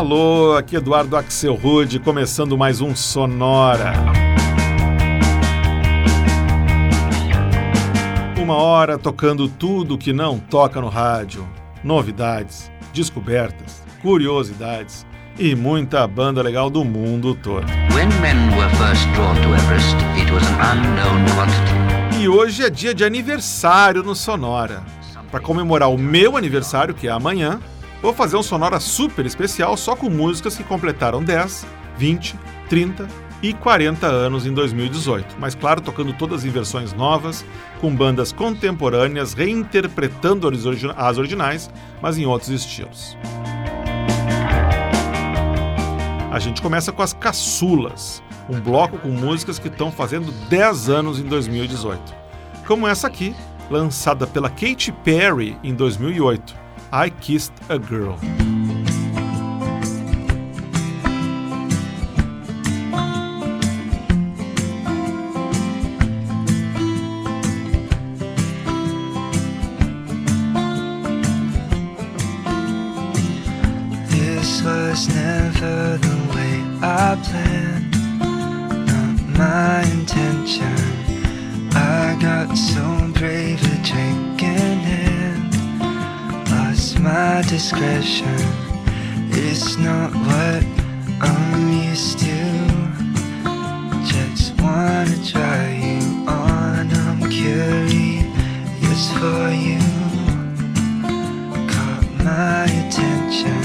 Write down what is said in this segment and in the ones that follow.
Alô, aqui Eduardo Axel Rude, começando mais um Sonora. Uma hora tocando tudo que não toca no rádio, novidades, descobertas, curiosidades e muita banda legal do mundo todo. E hoje é dia de aniversário no Sonora. Para comemorar o meu aniversário, que é amanhã, Vou fazer um sonora super especial só com músicas que completaram 10, 20, 30 e 40 anos em 2018, mas claro, tocando todas em versões novas, com bandas contemporâneas reinterpretando as originais, mas em outros estilos. A gente começa com as Caçulas, um bloco com músicas que estão fazendo 10 anos em 2018, como essa aqui, lançada pela Katy Perry em 2008 I Kissed a Girl. It's not what I'm used to. Just wanna try you on. I'm curious for you. Caught my attention.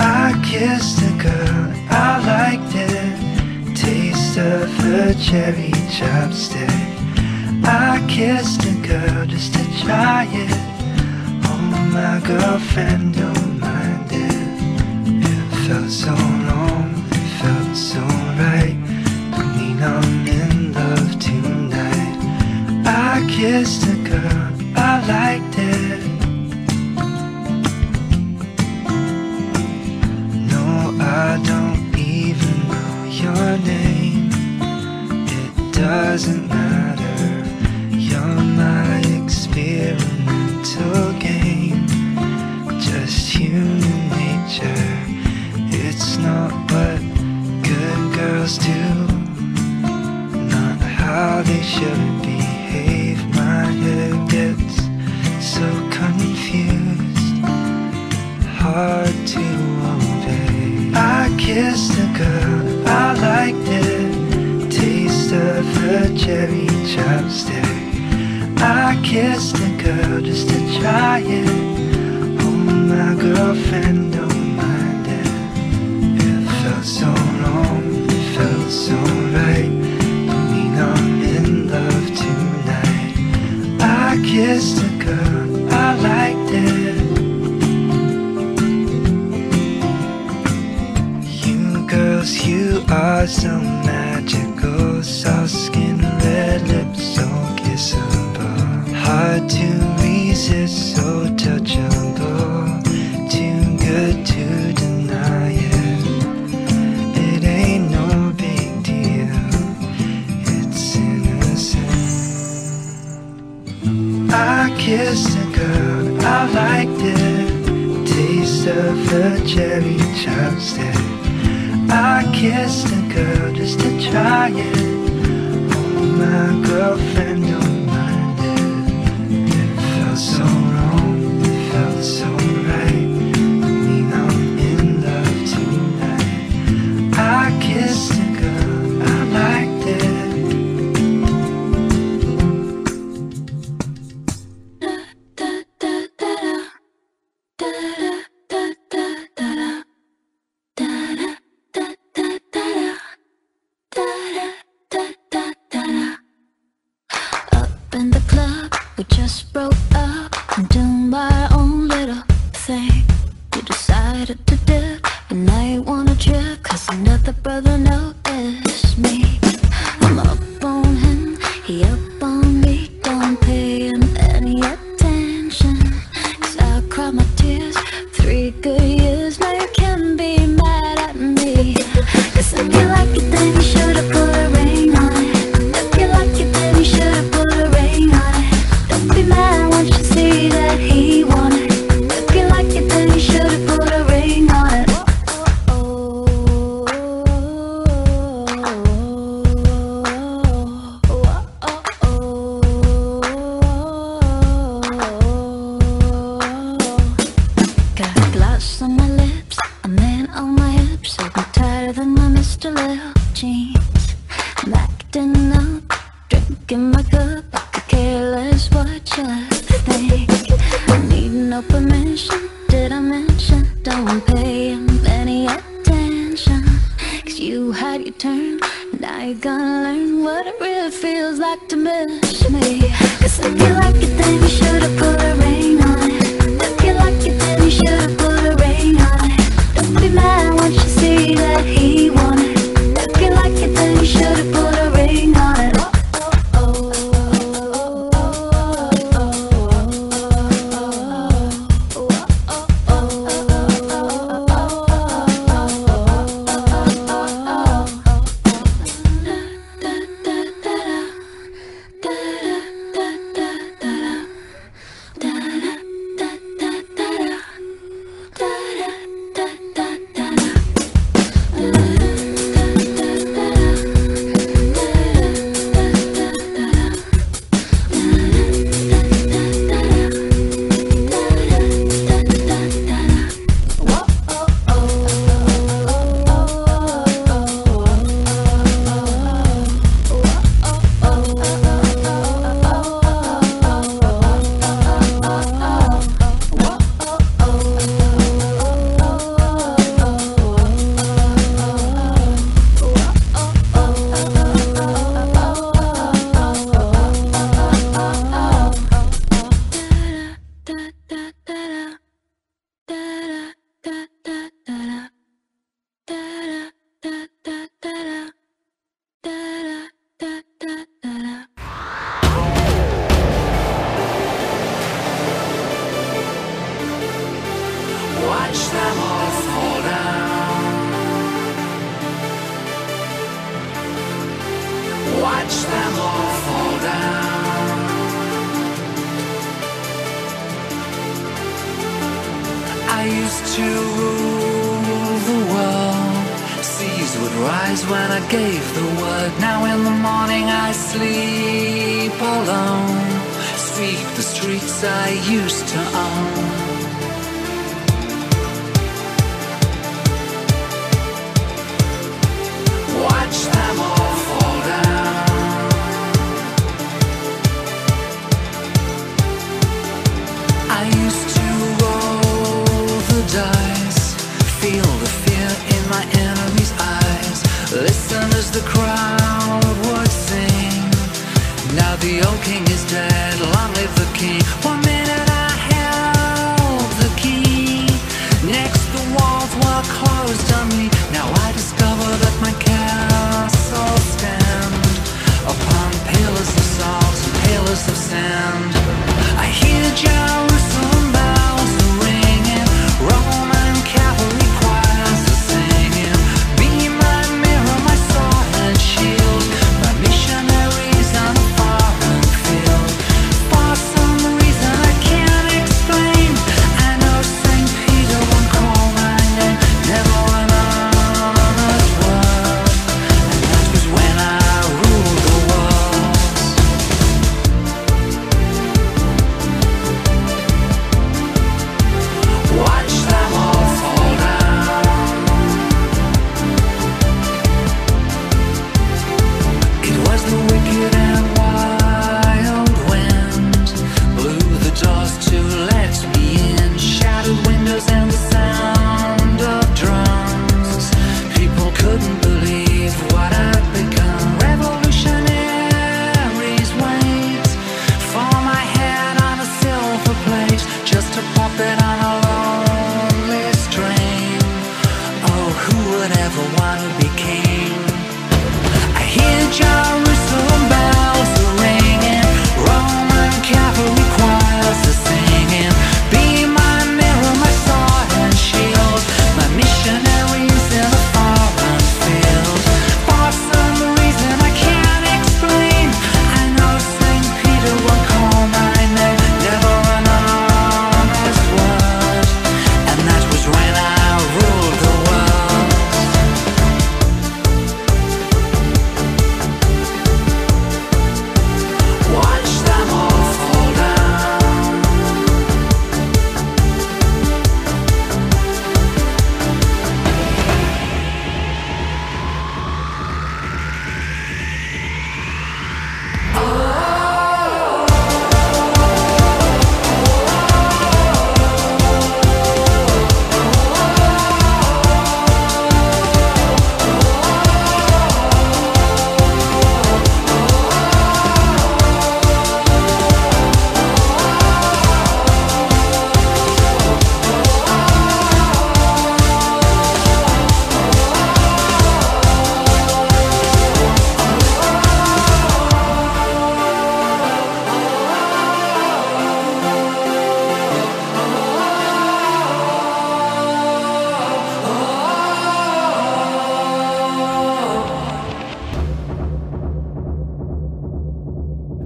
I kissed a girl, I liked it. Taste of her cherry chapstick. I kissed a girl just to try it my girlfriend don't mind it. It felt so long, it felt so right. Mean, I'm in love tonight. I kissed a girl, I liked it. No, I don't even know your name. It doesn't I liked it. Taste of her cherry chapstick. I kissed a girl just to try it Oh, my girlfriend kissed a girl, I liked it. Taste of the cherry chapstick. I kissed a girl just to try it. Oh, my girlfriend 对来 گشتم از خودم Watch them all fall down I used to rule the world. Seas would rise when I gave the word. Now in the morning I sleep alone. Sweep the streets I used to own.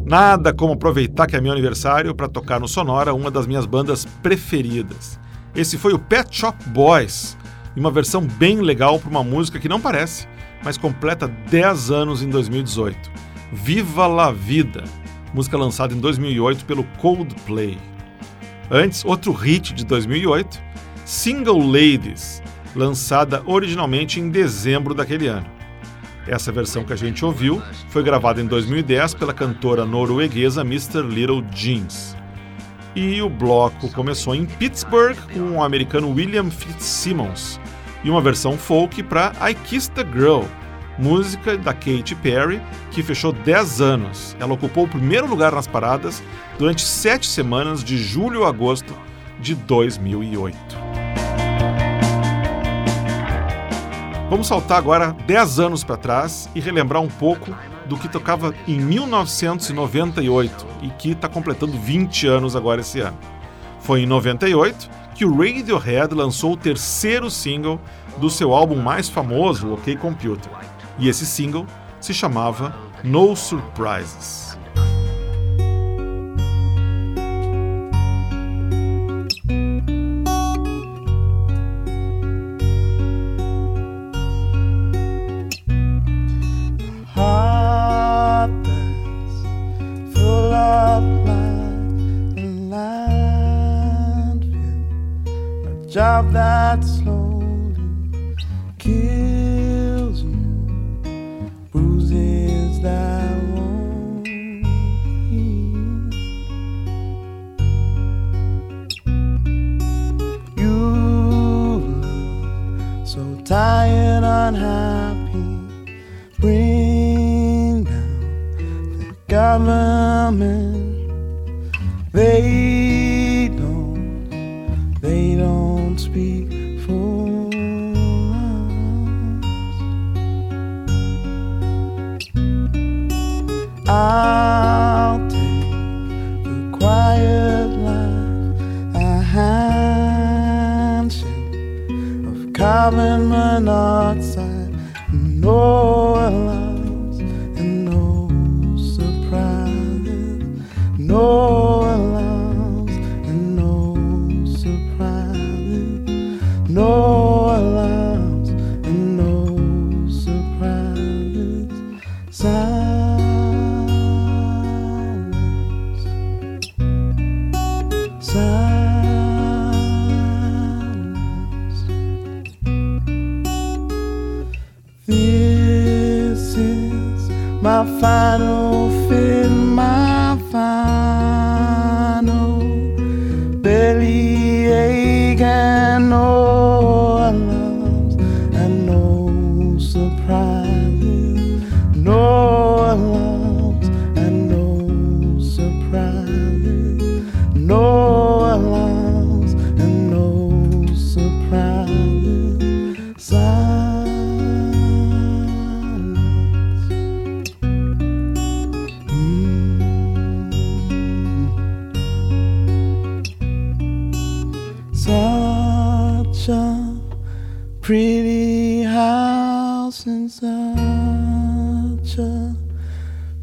Nada como aproveitar que é meu aniversário para tocar no Sonora uma das minhas bandas preferidas. Esse foi o Pet Shop Boys, uma versão bem legal para uma música que não parece, mas completa 10 anos em 2018. Viva la Vida, música lançada em 2008 pelo Coldplay. Antes, outro hit de 2008, Single Ladies, lançada originalmente em dezembro daquele ano. Essa versão que a gente ouviu foi gravada em 2010 pela cantora norueguesa Mr. Little Jeans. E o bloco começou em Pittsburgh com o americano William Fitzsimmons e uma versão folk para I Kissed a Girl, música da Katy Perry, que fechou 10 anos. Ela ocupou o primeiro lugar nas paradas durante sete semanas de julho a agosto de 2008. Vamos saltar agora 10 anos para trás e relembrar um pouco do que tocava em 1998 e que está completando 20 anos agora esse ano. Foi em 98 que o Radiohead lançou o terceiro single do seu álbum mais famoso, OK Computer. E esse single se chamava No Surprises. Job that slowly kills you, bruises that won't heal. You look so tired, unhappy. Bring down the government. They don't they don't speak for us. I'll take the quiet life, a handshake of carbon monoxide,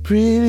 pretty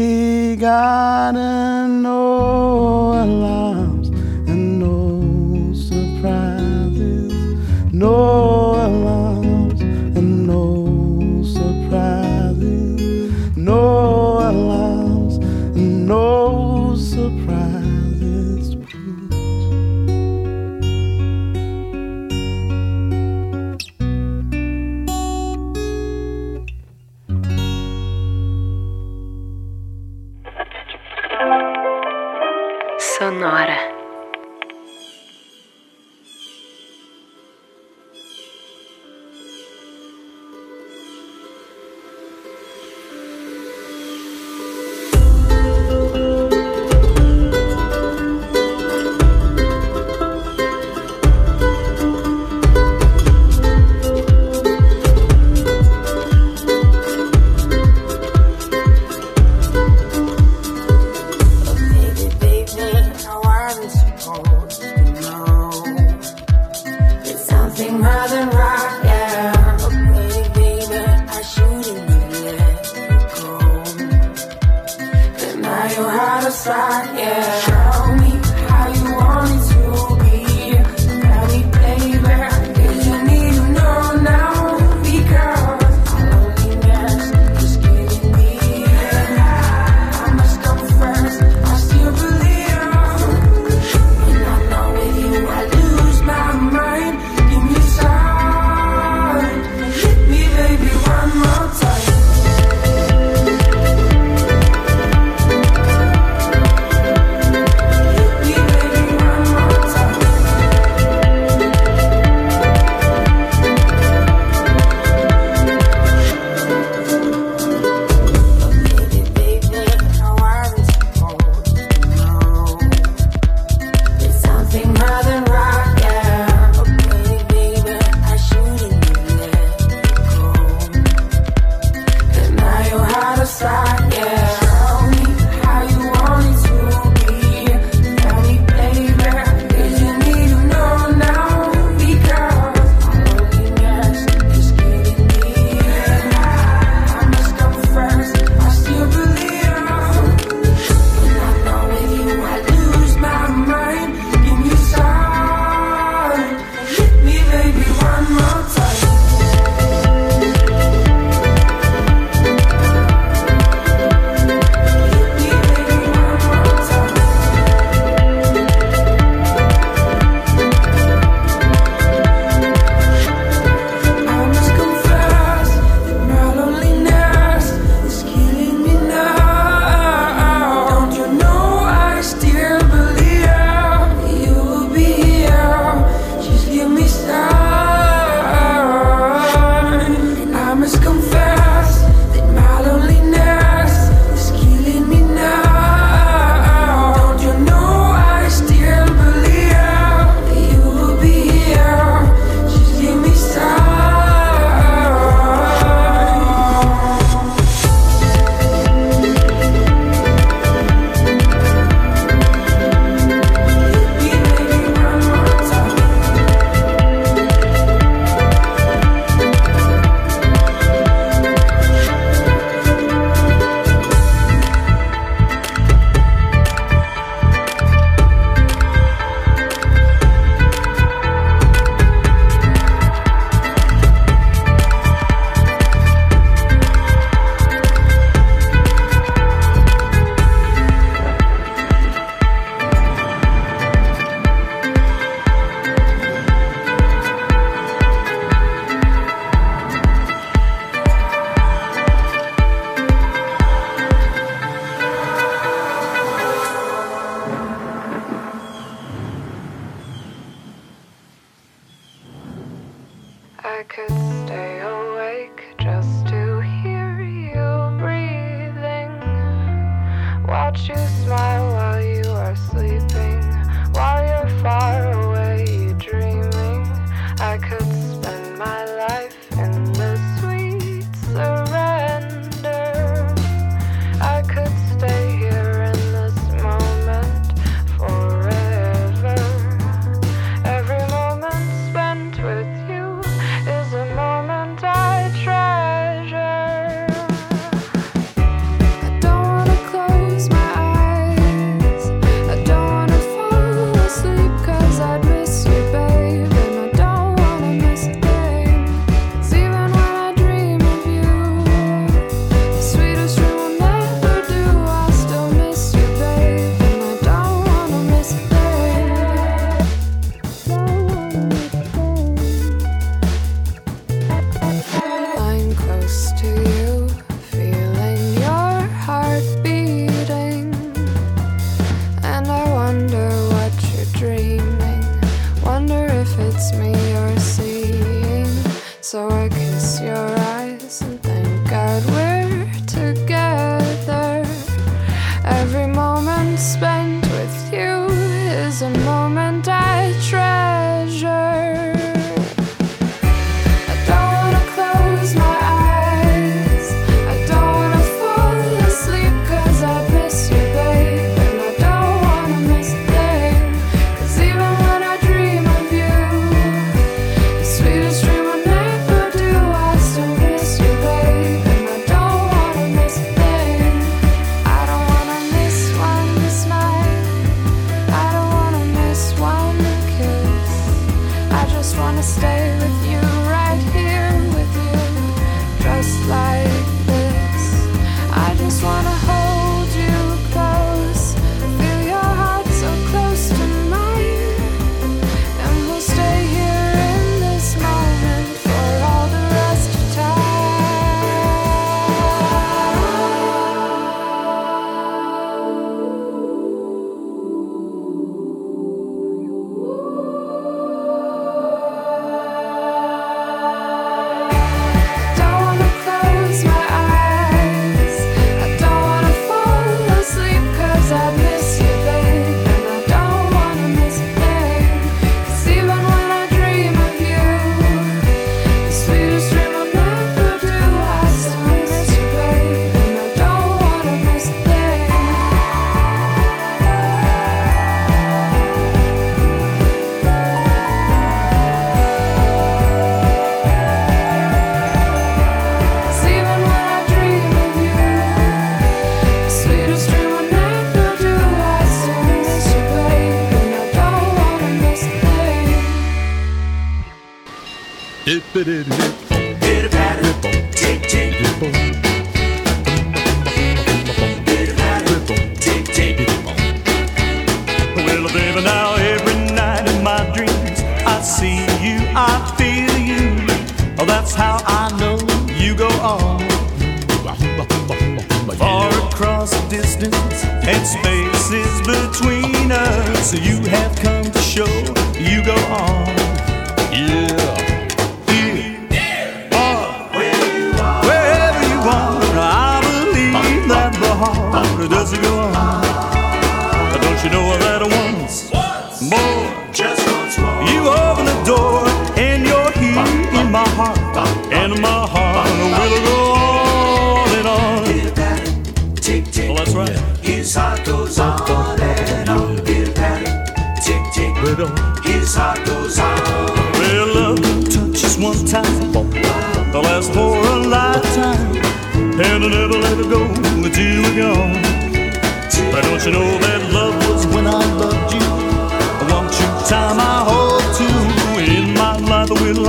my life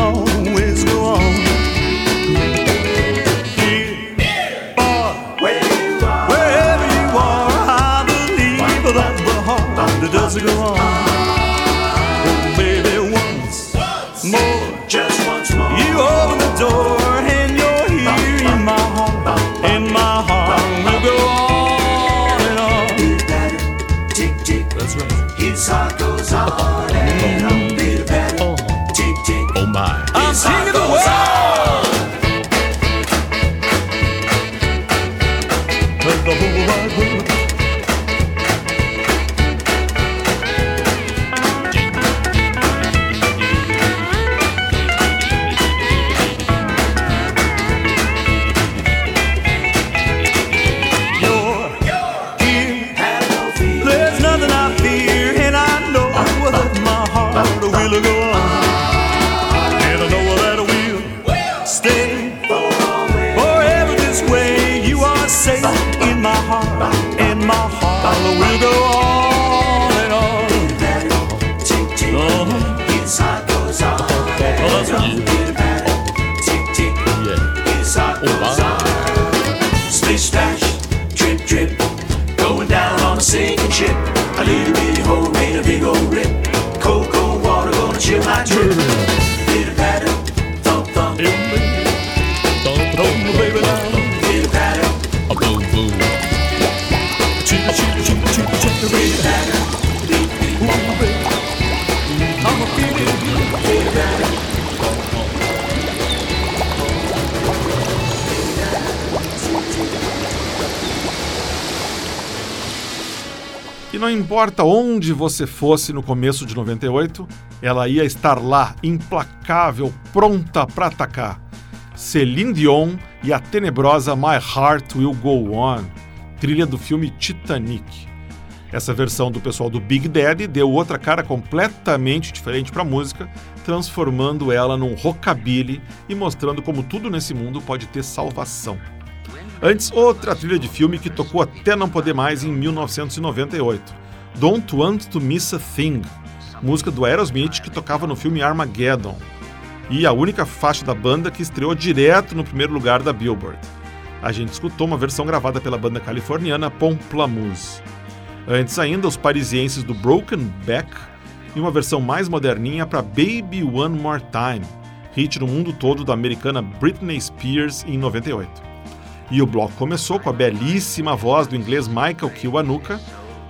E não importa onde você fosse no começo de 98, ela ia estar lá, implacável, pronta para atacar. Celine Dion e a tenebrosa My Heart Will Go On, trilha do filme Titanic. Essa versão do pessoal do Big Daddy deu outra cara completamente diferente para a música, transformando ela num rockabilly e mostrando como tudo nesse mundo pode ter salvação. Antes, outra trilha de filme que tocou até não poder mais em 1998. Don't Want to Miss a Thing, música do Aerosmith que tocava no filme Armageddon. E a única faixa da banda que estreou direto no primeiro lugar da Billboard. A gente escutou uma versão gravada pela banda californiana Pomplamoose. Antes ainda, os parisienses do Broken Back e uma versão mais moderninha para Baby One More Time, hit no mundo todo da americana Britney Spears em 98. E o bloco começou com a belíssima voz do inglês Michael Kiwanuka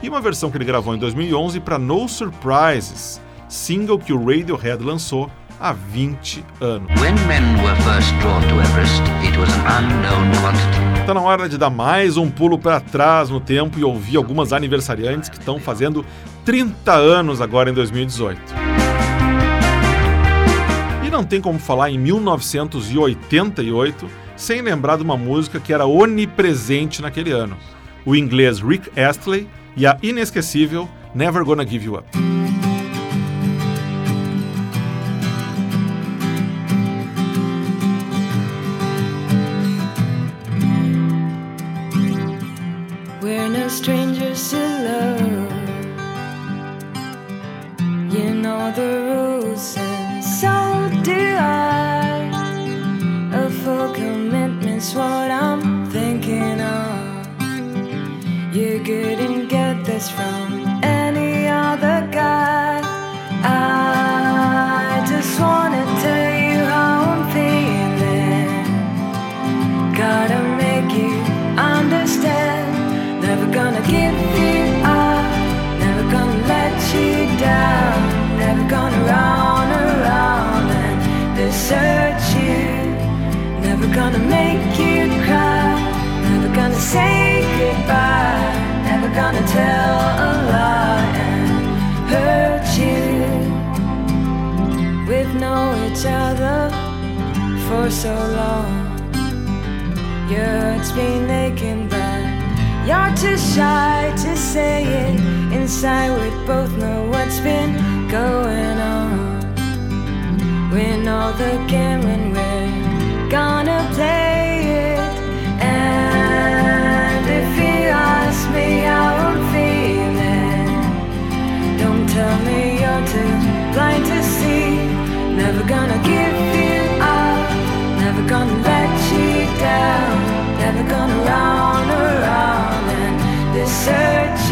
e uma versão que ele gravou em 2011 para No Surprises, single que o Radiohead lançou há 20 anos. Everest. Está na hora de dar mais um pulo para trás no tempo e ouvir algumas aniversariantes que estão fazendo 30 anos agora em 2018. E não tem como falar em 1988 sem lembrar de uma música que era onipresente naquele ano: o inglês Rick Astley e a inesquecível Never Gonna Give You Up. Strangers to love. You know the from for so long. Your heart's been aching, but you're too shy to say it. Inside, we both know what's been going on. We know the game and we're gonna play it. And if you ask me how I'm feeling, don't tell me you're too blind to see. Never gonna give down, never gonna run around and desert you.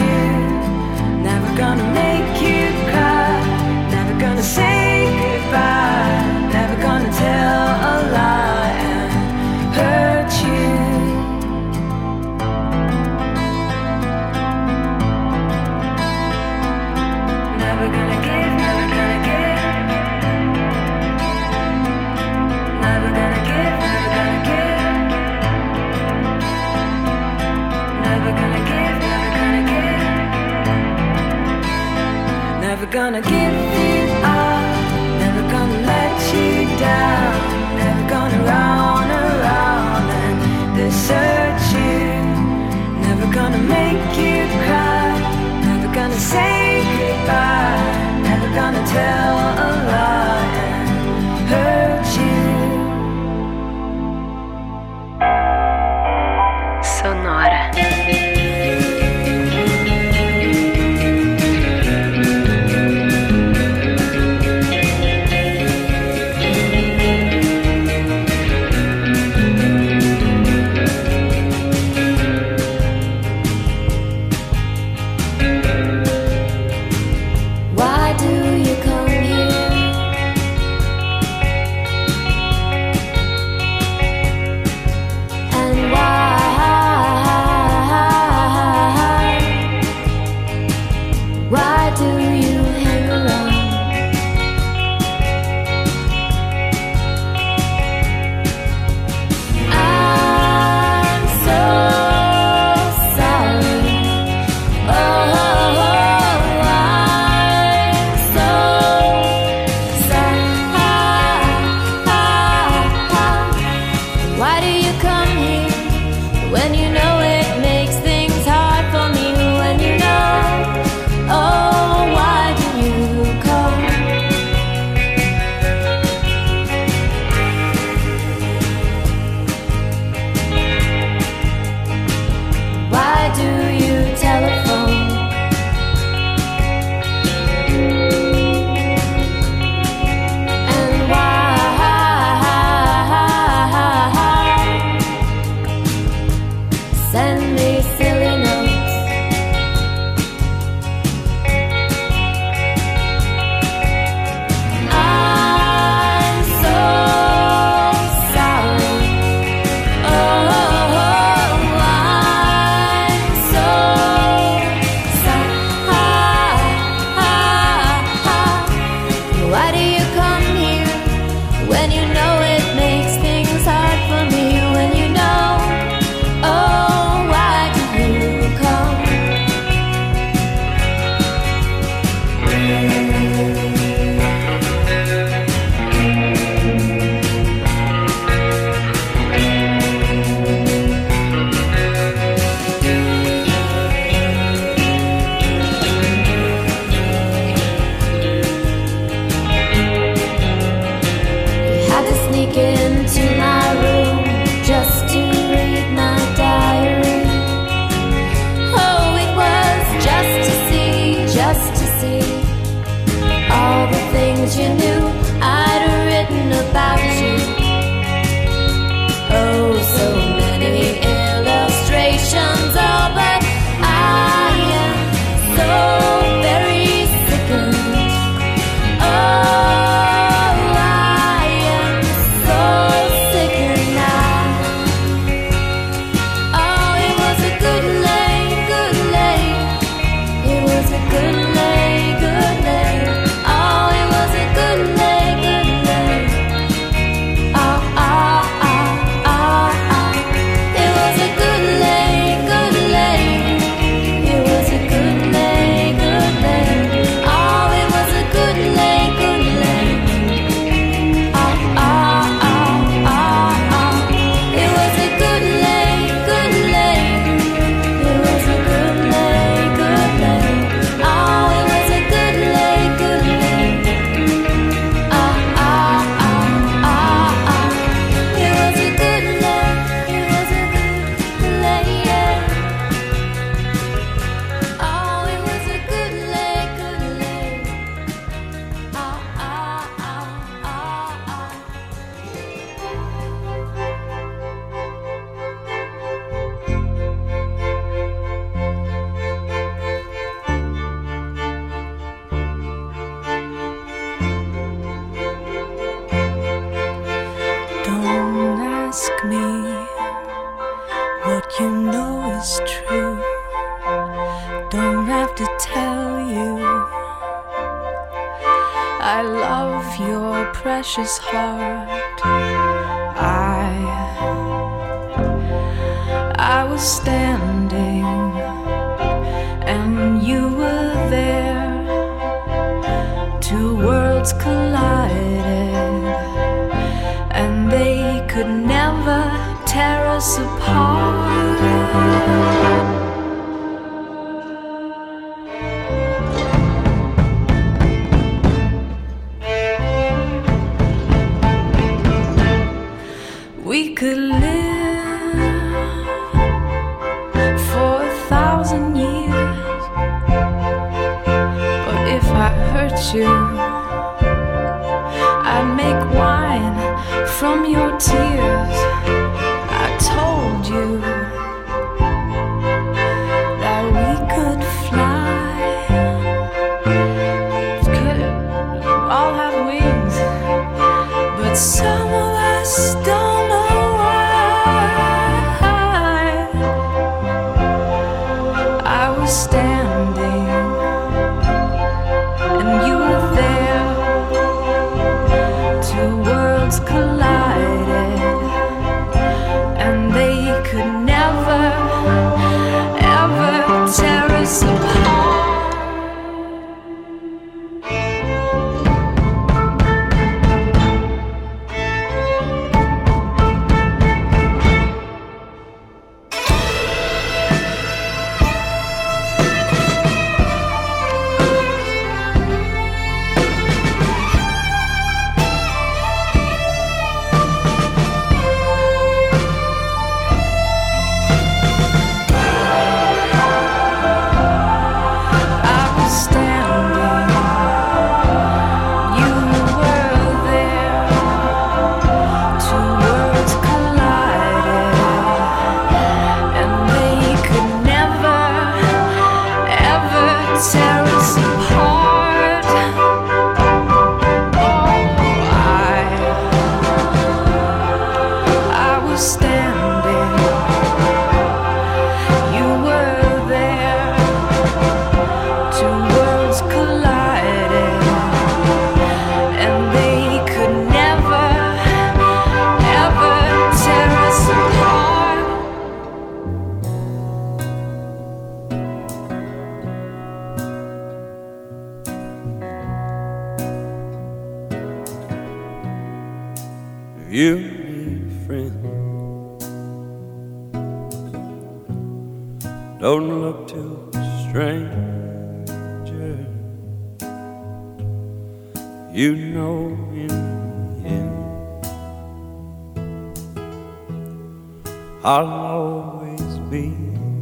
I'll always be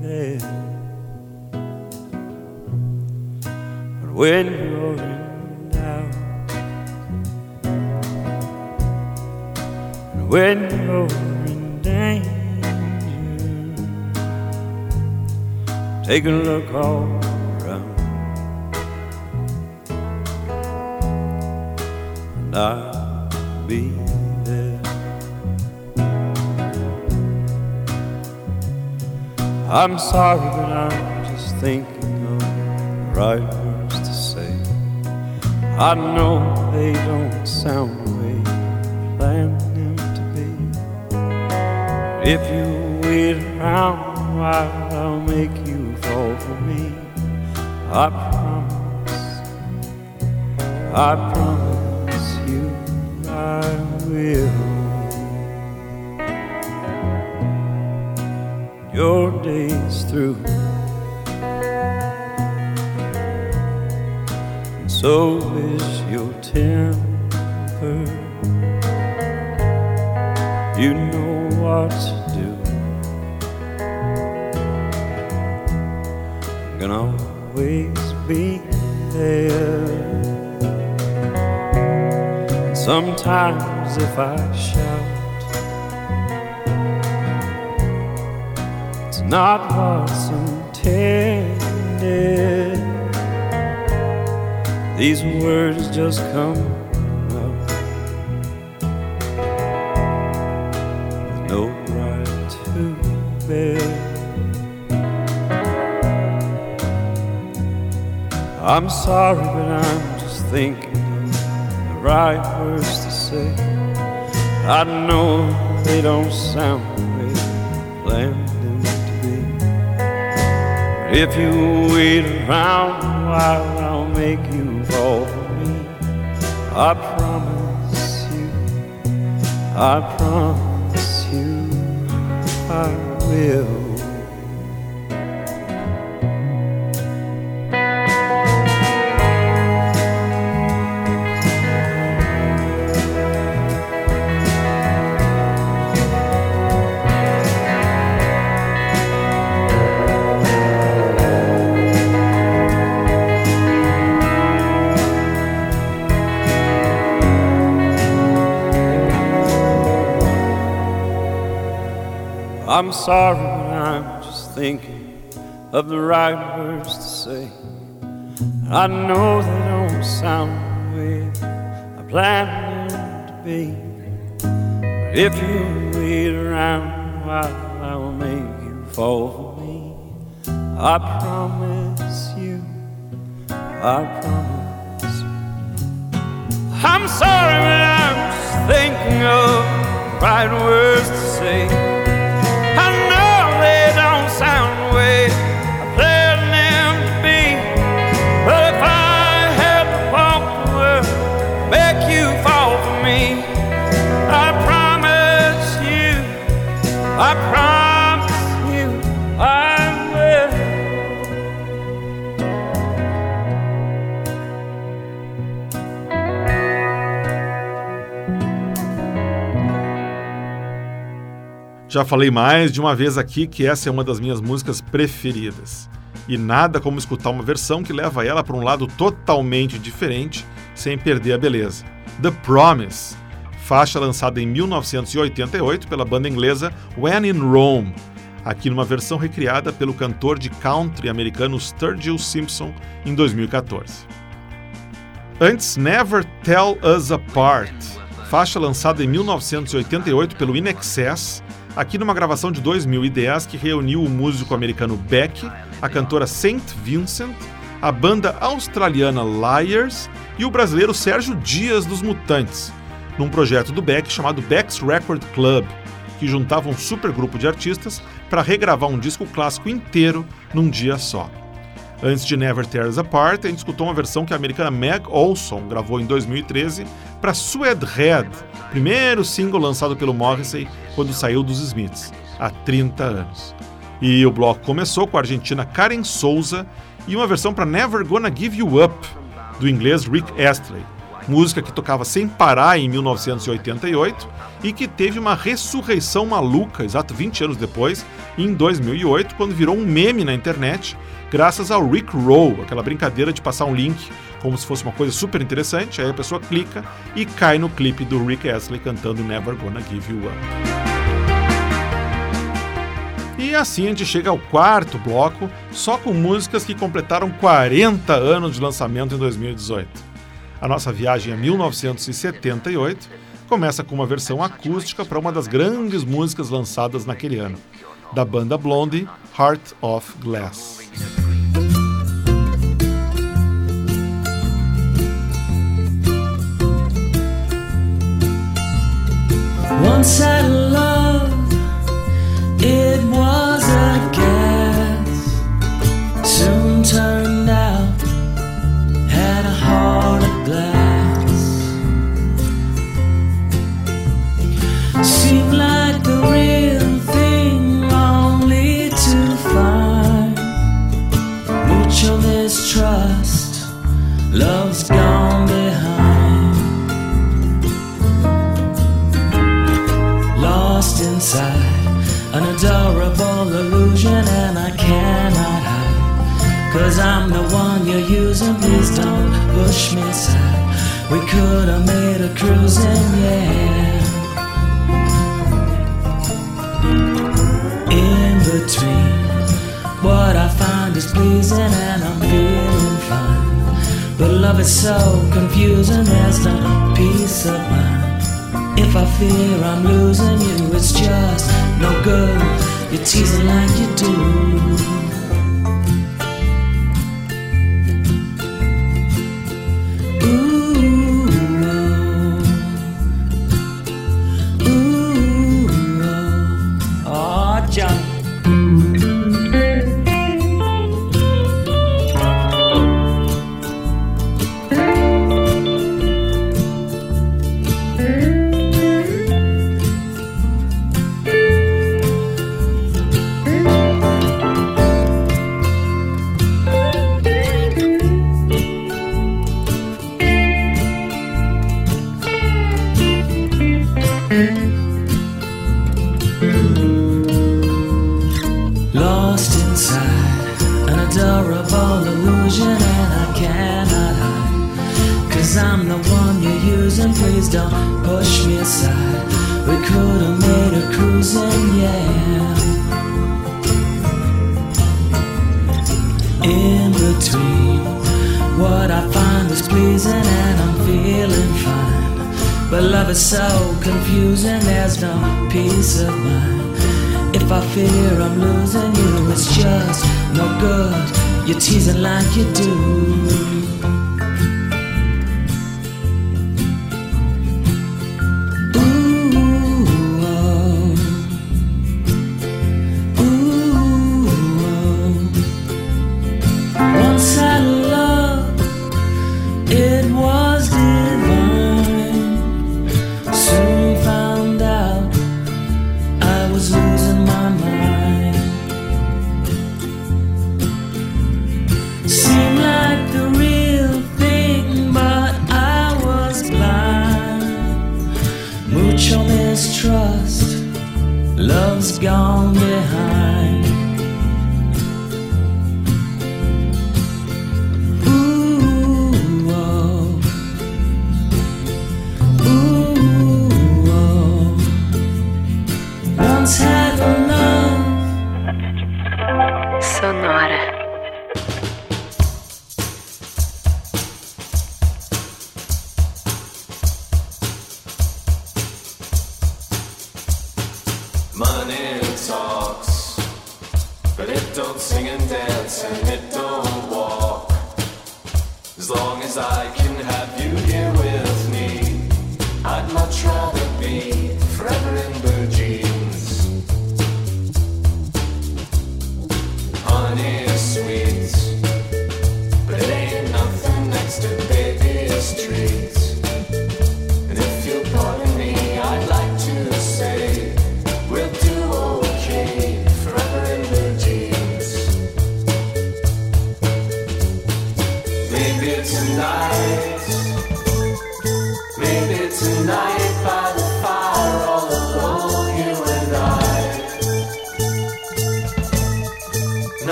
there. But when you're in doubt, and when you're in danger, take a look all around, and I'll be I'm sorry, but I'm just thinking of the right words to say. I know they don't sound the way I planned them to be. If you wait around while, I'll make you fall for me. I promise, I promise your days through. And so is your temper. You know what to do. I'm gonna always be there. Sometimes if I shout. Not what's intended. These words just come out with no right to bear. I'm sorry, but I'm just thinking the right words to say. I know they don't sound if you wait around a while, I'll make you fall for me. I promise you, I promise you, I will. I'm sorry, I'm just thinking of the right words to say. I know they don't sound the way I planned them to be. But if you wait around while, I will make you fall for me. I promise you, I promise. I'm sorry, but I'm just thinking of the right words to say. Já falei mais de uma vez aqui que essa é uma das minhas músicas preferidas. E nada como escutar uma versão que leva ela para um lado totalmente diferente, sem perder a beleza. The Promise, faixa lançada em 1988 pela banda inglesa When in Rome, aqui numa versão recriada pelo cantor de country americano Sturgill Simpson em 2014. Antes, Never Tell Us Apart, faixa lançada em 1988 pelo In Excess, aqui numa gravação de 2010 que reuniu o músico americano Beck, a cantora Saint Vincent, a banda australiana Liars e o brasileiro Sérgio Dias dos Mutantes, num projeto do Beck chamado Beck's Record Club, que juntava um supergrupo de artistas para regravar um disco clássico inteiro num dia só. Antes de Never Tear Us Apart, a gente escutou uma versão que a americana Meg Olson gravou em 2013 para Suede Head, primeiro single lançado pelo Morrissey quando saiu dos Smiths, há 30 anos. E o bloco começou com a argentina Karen Souza e uma versão para Never Gonna Give You Up, do inglês Rick Astley, música que tocava sem parar em 1988 e que teve uma ressurreição maluca, exato 20 anos depois, em 2008, quando virou um meme na internet, graças ao Rick Roll, aquela brincadeira de passar um link como se fosse uma coisa super interessante, aí a pessoa clica e cai no clipe do Rick Astley cantando Never Gonna Give You Up. E assim a gente chega ao quarto bloco, só com músicas que completaram 40 anos de lançamento em 2018. A nossa viagem a 1978 começa com uma versão acústica para uma das grandes músicas lançadas naquele ano, da banda Blondie, Heart of Glass. Had love, it was a cause I'm the one you're using please don't push me aside we could have made a cruising yeah in between what I find is pleasing and I'm feeling fine but love is so confusing there's no peace of mind if I fear I'm losing you, it's just no good. You're teasing like you do.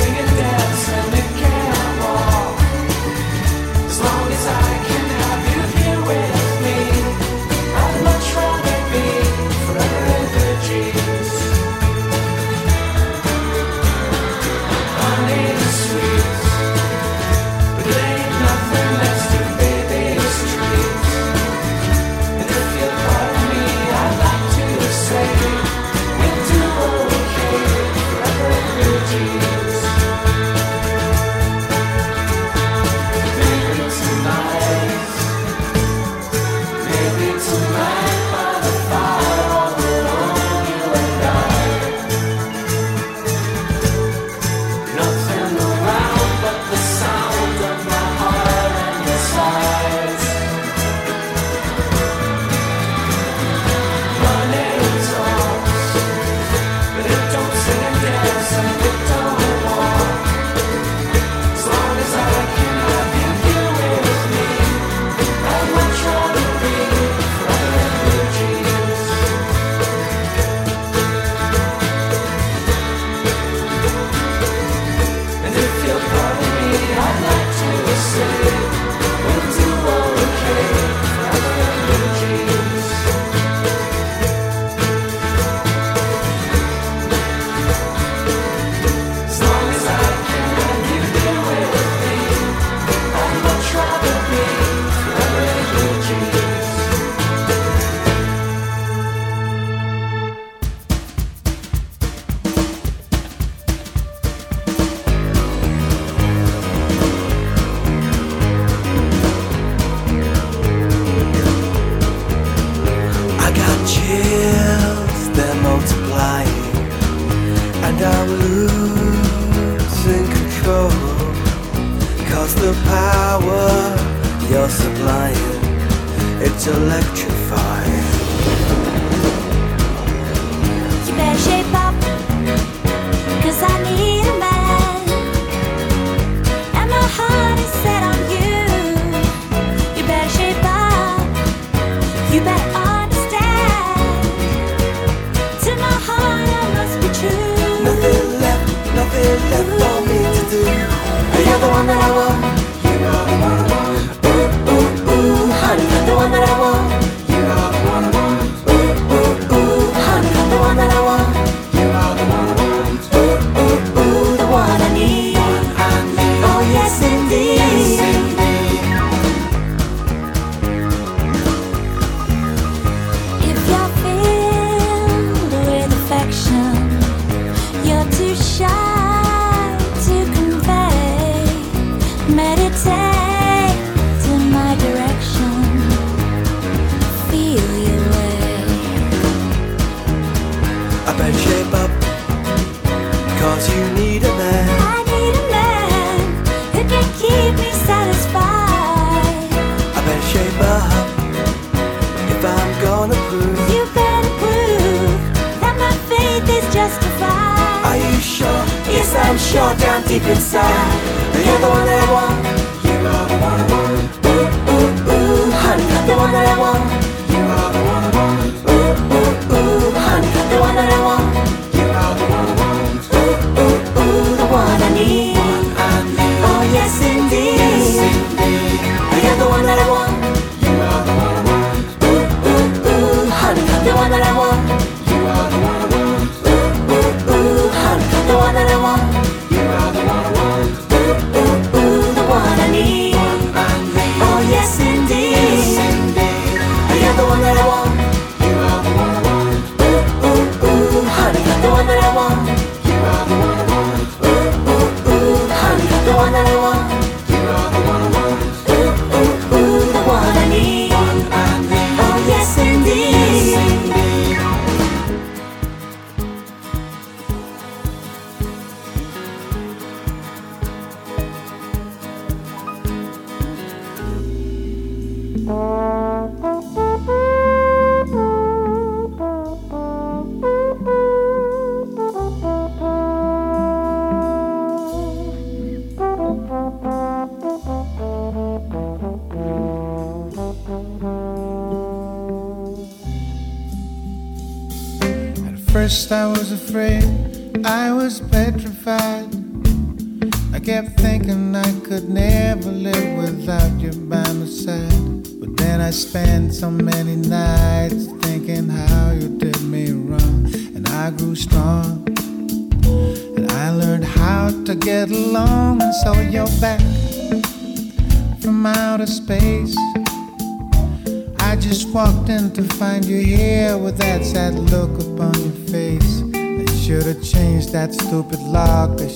It can't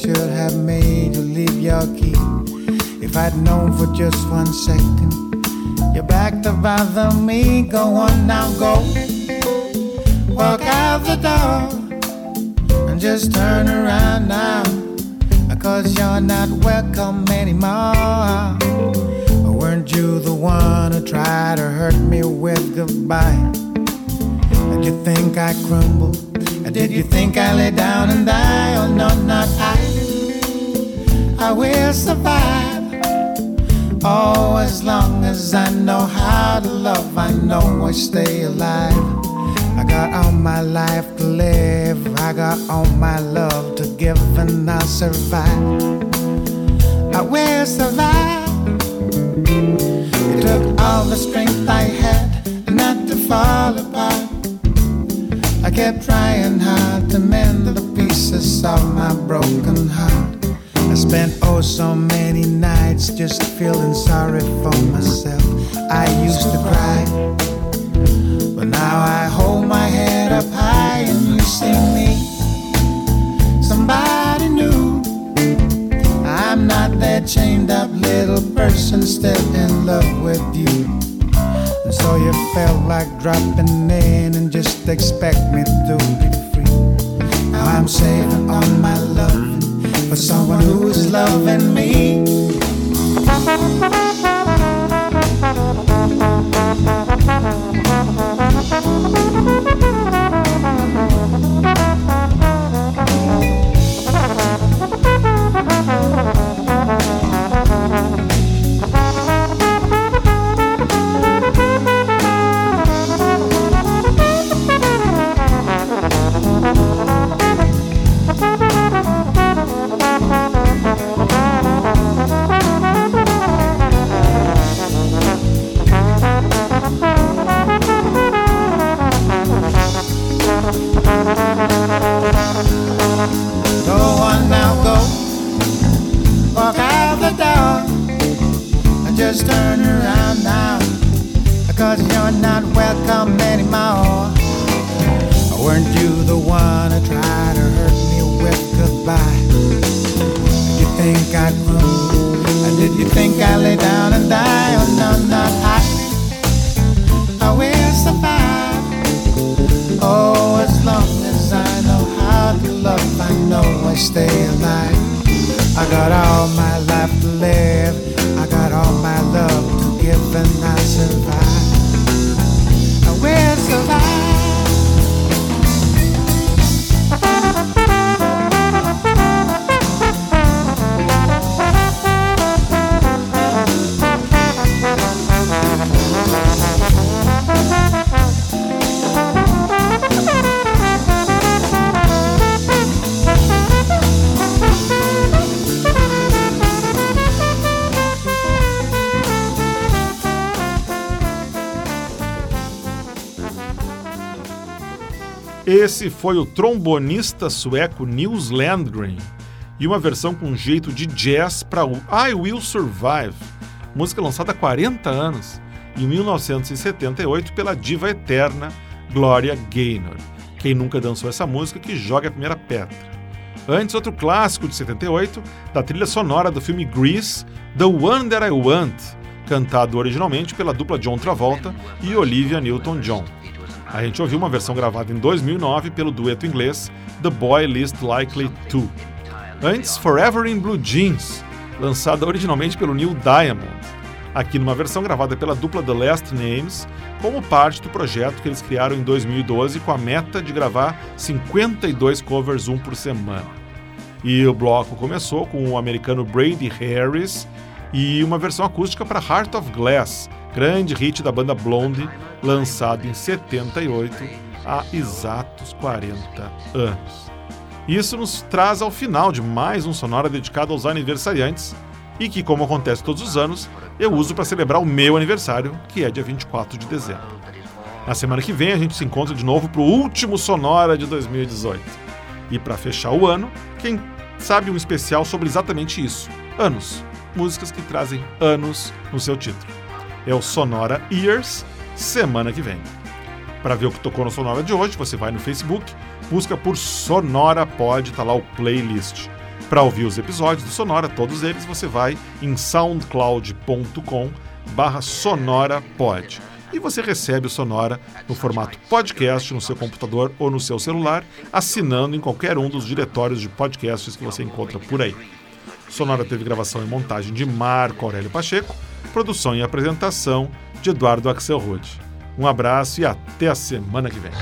should have made you leave your key. If I'd known for just one second, you're back to bother me. Go on now, go. Walk out the door and just turn around now. Cause you're not welcome anymore. Or weren't you the one who tried to hurt me with goodbye? Did you think I crumbled? Did you think I lay down and die? Oh no, not I. I will survive. Oh, as long as I know how to love, I know I'll stay alive. I got all my life to live. I got all my love to give, and I'll survive. I will survive. It took all the strength I had not to fall apart. I kept trying hard to mend the pieces of my broken heart. I spent oh so many nights just feeling sorry for myself. I used to cry. But now I hold my head up high and you see me. Somebody new. I'm not that chained up little person still in love with you. And so you felt like dropping in and just expect me to be free. Now I'm saving all my love for someone who's loving me. Foi o trombonista sueco Nils Landgren e uma versão com jeito de jazz para o I Will Survive, música lançada há 40 anos, em 1978 pela diva eterna Gloria Gaynor. Quem nunca dançou essa música que joga a primeira pedra. Antes, outro clássico de 78, da trilha sonora do filme Grease, The One That I Want, cantado originalmente pela dupla John Travolta e Olivia Newton-John. A gente ouviu uma versão gravada em 2009 pelo dueto inglês The Boy Least Likely To. Antes, Forever in Blue Jeans, lançada originalmente pelo Neil Diamond, aqui numa versão gravada pela dupla The Last Names, como parte do projeto que eles criaram em 2012 com a meta de gravar 52 covers um por semana. E o bloco começou com o americano Brady Harris e uma versão acústica para Heart of Glass, grande hit da banda Blondie, lançado em 78, há exatos 40 anos. Isso nos traz ao final de mais um Sonora dedicado aos aniversariantes e que, como acontece todos os anos, eu uso para celebrar o meu aniversário, que é dia 24 de dezembro. Na semana que vem a gente se encontra de novo para o último Sonora de 2018. E para fechar o ano, quem sabe um especial sobre exatamente isso: anos. Músicas que trazem anos no seu título. É o Sonora Years, semana que vem. Para ver o que tocou no Sonora de hoje, você vai no Facebook, busca por Sonora Pod, tá lá o playlist. Para ouvir os episódios do Sonora, todos eles, você vai em soundcloud.com barra sonorapod. E você recebe o Sonora no formato podcast no seu computador ou no seu celular, assinando em qualquer um dos diretórios de podcasts que você encontra por aí. Sonora teve gravação e montagem de Marco Aurélio Pacheco, produção e apresentação de Eduardo Axel Rude. Um abraço e até a semana que vem.